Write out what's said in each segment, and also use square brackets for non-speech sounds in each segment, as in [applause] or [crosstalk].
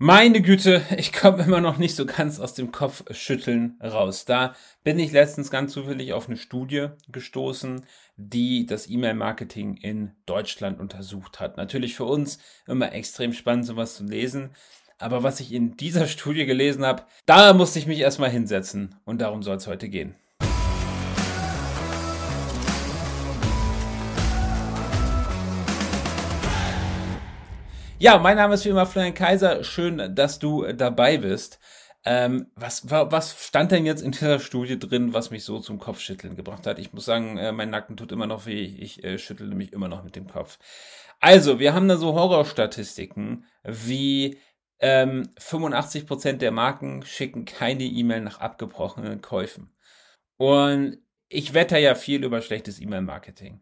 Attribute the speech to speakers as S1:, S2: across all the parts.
S1: Meine Güte, ich komme immer noch nicht so ganz aus dem Kopfschütteln raus. Da bin ich letztens ganz zufällig auf eine Studie gestoßen, die das E-Mail-Marketing in Deutschland untersucht hat. Natürlich für uns immer extrem spannend, sowas zu lesen. Aber was ich in dieser [laughs] Studie gelesen habe, da musste ich mich erstmal hinsetzen. Und darum soll es heute gehen. Ja, mein Name ist wie immer Florian Kaiser. Schön, dass du dabei bist. Ähm, was, was stand denn jetzt in dieser Studie drin, was mich so zum Kopfschütteln gebracht hat? Ich muss sagen, äh, mein Nacken tut immer noch weh. Ich äh, schüttle mich immer noch mit dem Kopf. Also, wir haben da so Horrorstatistiken wie ähm, 85% der Marken schicken keine E-Mail nach abgebrochenen Käufen. Und ich wette ja viel über schlechtes E-Mail-Marketing.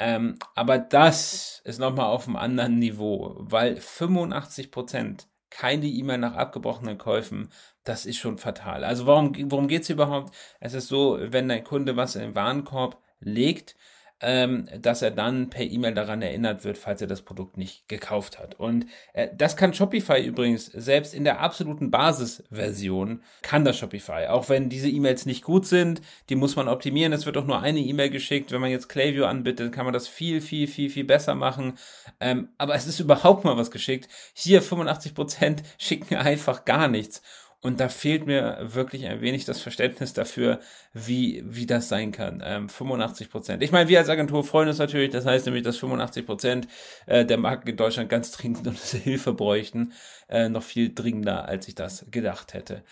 S1: Ähm, aber das ist nochmal auf einem anderen Niveau, weil 85% keine E-Mail nach abgebrochenen Käufen, das ist schon fatal. Also warum, worum geht es überhaupt? Es ist so, wenn dein Kunde was in den Warenkorb legt, ähm, dass er dann per E-Mail daran erinnert wird, falls er das Produkt nicht gekauft hat. Und äh, das kann Shopify übrigens selbst in der absoluten Basisversion kann das Shopify. Auch wenn diese E-Mails nicht gut sind, die muss man optimieren. Es wird auch nur eine E-Mail geschickt. Wenn man jetzt Klaviyo anbietet, kann man das viel, viel, viel, viel besser machen. Ähm, aber es ist [laughs] überhaupt mal was geschickt. Hier 85 Prozent schicken einfach gar nichts. Und da fehlt mir wirklich ein wenig das Verständnis dafür, wie, wie das sein kann. Ähm, 85 Prozent. Ich meine, wir als Agentur freuen uns natürlich. Das heißt nämlich, dass 85 Prozent äh, der Marken in Deutschland ganz dringend unsere Hilfe bräuchten. Äh, noch viel dringender, als ich das gedacht hätte.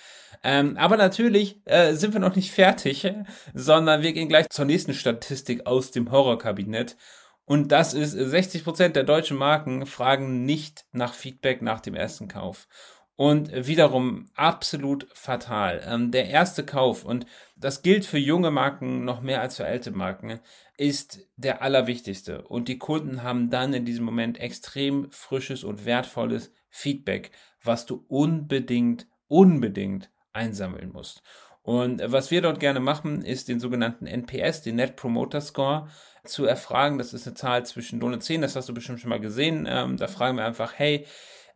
S1: Ähm, aber natürlich äh, sind wir noch nicht fertig, sondern wir gehen gleich zur nächsten Statistik aus dem Horrorkabinett. Und das ist, 60 Prozent der deutschen Marken fragen nicht nach Feedback nach dem ersten Kauf und wiederum absolut fatal. Ähm, der erste Kauf, und das gilt für junge Marken noch mehr als für alte Marken, ist der allerwichtigste. Und die Kunden haben dann in diesem Moment extrem frisches und wertvolles Feedback, was du unbedingt, unbedingt einsammeln musst. Und was wir dort gerne machen, ist den sogenannten NPS, den Net Promoter Score, zu erfragen. Das ist eine Zahl zwischen 0 und 10, das hast du bestimmt schon mal gesehen. Ähm, da fragen wir einfach, hey,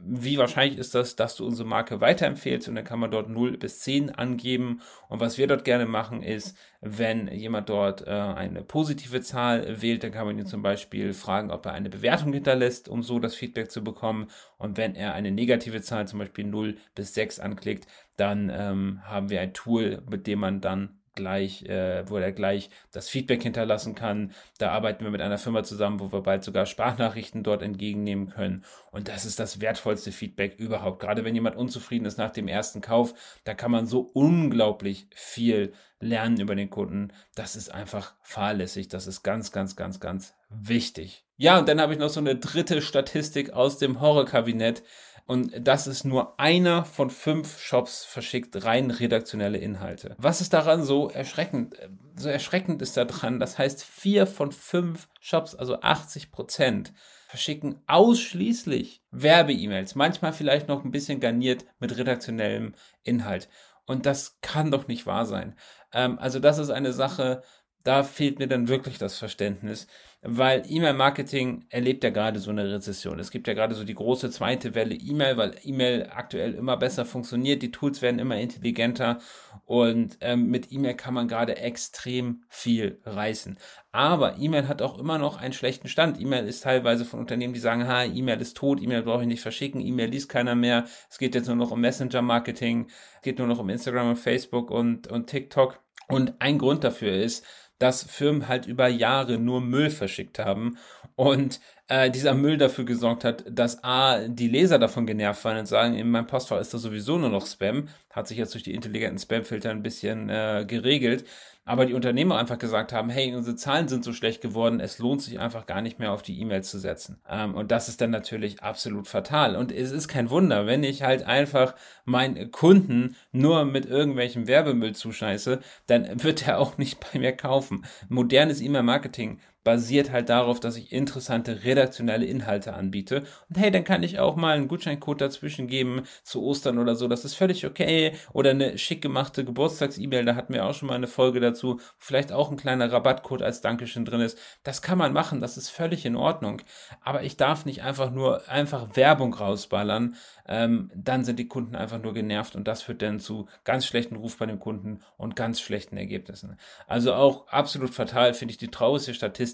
S1: wie wahrscheinlich ist das, dass du unsere Marke weiterempfehlst und dann kann man dort 0 bis 10 angeben. Und was wir dort gerne machen ist, wenn jemand dort äh, eine positive Zahl wählt, dann kann man ihn zum Beispiel fragen, ob er eine Bewertung hinterlässt, um so das Feedback zu bekommen. Und wenn er eine negative Zahl, zum Beispiel 0 bis 6 anklickt, dann ähm, haben wir ein Tool, mit dem man dann gleich, äh, wo er gleich das Feedback hinterlassen kann. Da arbeiten wir mit einer Firma zusammen, wo wir bald sogar Sprachnachrichten dort entgegennehmen können. Und das ist das wertvollste Feedback überhaupt. Gerade wenn jemand unzufrieden ist nach dem ersten Kauf, da kann man so unglaublich viel lernen über den Kunden. Das ist einfach fahrlässig. Das ist ganz, ganz, ganz, ganz wichtig. Ja, und dann habe ich noch so eine dritte Statistik aus dem Horrorkabinett. Und das ist nur einer von fünf Shops verschickt rein redaktionelle Inhalte. Was ist daran so erschreckend? So erschreckend ist daran, das heißt, vier von fünf Shops, also 80 Prozent, verschicken ausschließlich Werbe-E-Mails. Manchmal vielleicht noch ein bisschen garniert mit redaktionellem Inhalt. Und das kann doch nicht wahr sein. Ähm, also das ist eine Sache, da fehlt mir dann wirklich das Verständnis, weil E-Mail-Marketing erlebt ja gerade so eine Rezession. Es gibt ja gerade so die große zweite Welle E-Mail, weil E-Mail aktuell immer besser funktioniert, die Tools werden immer intelligenter und ähm, mit E-Mail kann man gerade extrem viel reißen. Aber E-Mail hat auch immer noch einen schlechten Stand. E-Mail ist teilweise von Unternehmen, die sagen, ha, E-Mail ist tot, E-Mail brauche ich nicht verschicken, E-Mail liest keiner mehr. Es geht jetzt nur noch um Messenger-Marketing, es geht nur noch um Instagram und Facebook und, und TikTok. Und ein Grund dafür ist, dass Firmen halt über Jahre nur Müll verschickt haben. Und äh, dieser Müll dafür gesorgt hat, dass A, die Leser davon genervt waren und sagen, in meinem Postfach ist das sowieso nur noch Spam, hat sich jetzt durch die intelligenten Spamfilter ein bisschen äh, geregelt, aber die Unternehmer einfach gesagt haben, hey, unsere Zahlen sind so schlecht geworden, es lohnt sich einfach gar nicht mehr auf die E-Mails zu setzen. Ähm, und das ist dann natürlich absolut fatal. Und es ist kein Wunder, wenn ich halt einfach meinen Kunden nur mit irgendwelchem Werbemüll zuscheiße, dann [laughs] wird er auch nicht bei mir kaufen. Modernes E-Mail-Marketing basiert halt darauf, dass ich interessante redaktionelle Inhalte anbiete. Und hey, dann kann ich auch mal einen Gutscheincode dazwischen geben zu Ostern oder so. Das ist völlig okay. Oder eine schick gemachte Geburtstags-E-Mail, da hatten wir auch schon mal eine Folge dazu. Vielleicht auch ein kleiner Rabattcode als Dankeschön drin ist. Das kann man machen, das ist völlig in Ordnung. Aber ich darf nicht einfach nur einfach Werbung rausballern. Ähm, dann sind die Kunden einfach nur genervt und das führt dann zu ganz schlechten Ruf bei den Kunden und ganz schlechten Ergebnissen. Also auch absolut fatal finde ich die traurigste Statistik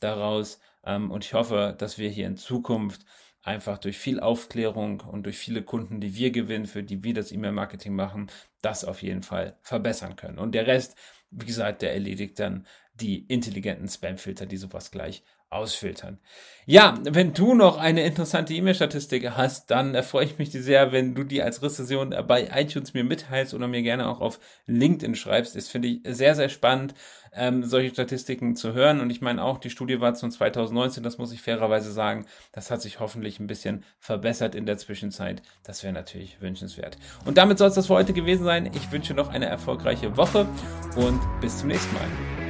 S1: daraus. Ähm, und ich hoffe, dass wir hier in Zukunft einfach durch viel Aufklärung und durch viele Kunden, die wir gewinnen, für die wir das E-Mail-Marketing machen, das auf jeden Fall verbessern können. Und der Rest, wie gesagt, der erledigt dann die intelligenten Spam-Filter, die sowas gleich ausfiltern. Ja, wenn du noch eine interessante E-Mail-Statistik hast, dann freue ich mich sehr, wenn du die als Rezension bei iTunes mir mitteilst oder mir gerne auch auf LinkedIn schreibst. Das finde ich sehr, sehr spannend, ähm, solche Statistiken zu hören. Und ich meine auch, die Studie war von 2019, das muss ich fairerweise sagen. Das hat sich hoffentlich ein bisschen verbessert in der Zwischenzeit. Das wäre natürlich wünschenswert. Und damit soll es das für heute gewesen sein. Ich wünsche noch eine erfolgreiche Woche und bis zum nächsten Mal.